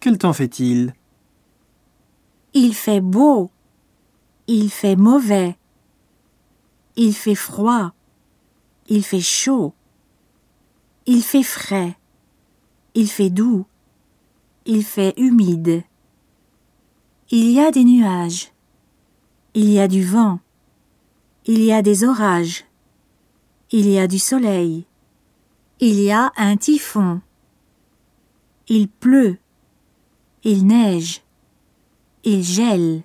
Quel temps fait-il? Il fait beau. Il fait mauvais. Il fait froid. Il fait chaud. Il fait frais. Il fait doux. Il fait humide. Il y a des nuages. Il y a du vent. Il y a des orages. Il y a du soleil. Il y a un typhon. Il pleut. Il neige. Il gèle.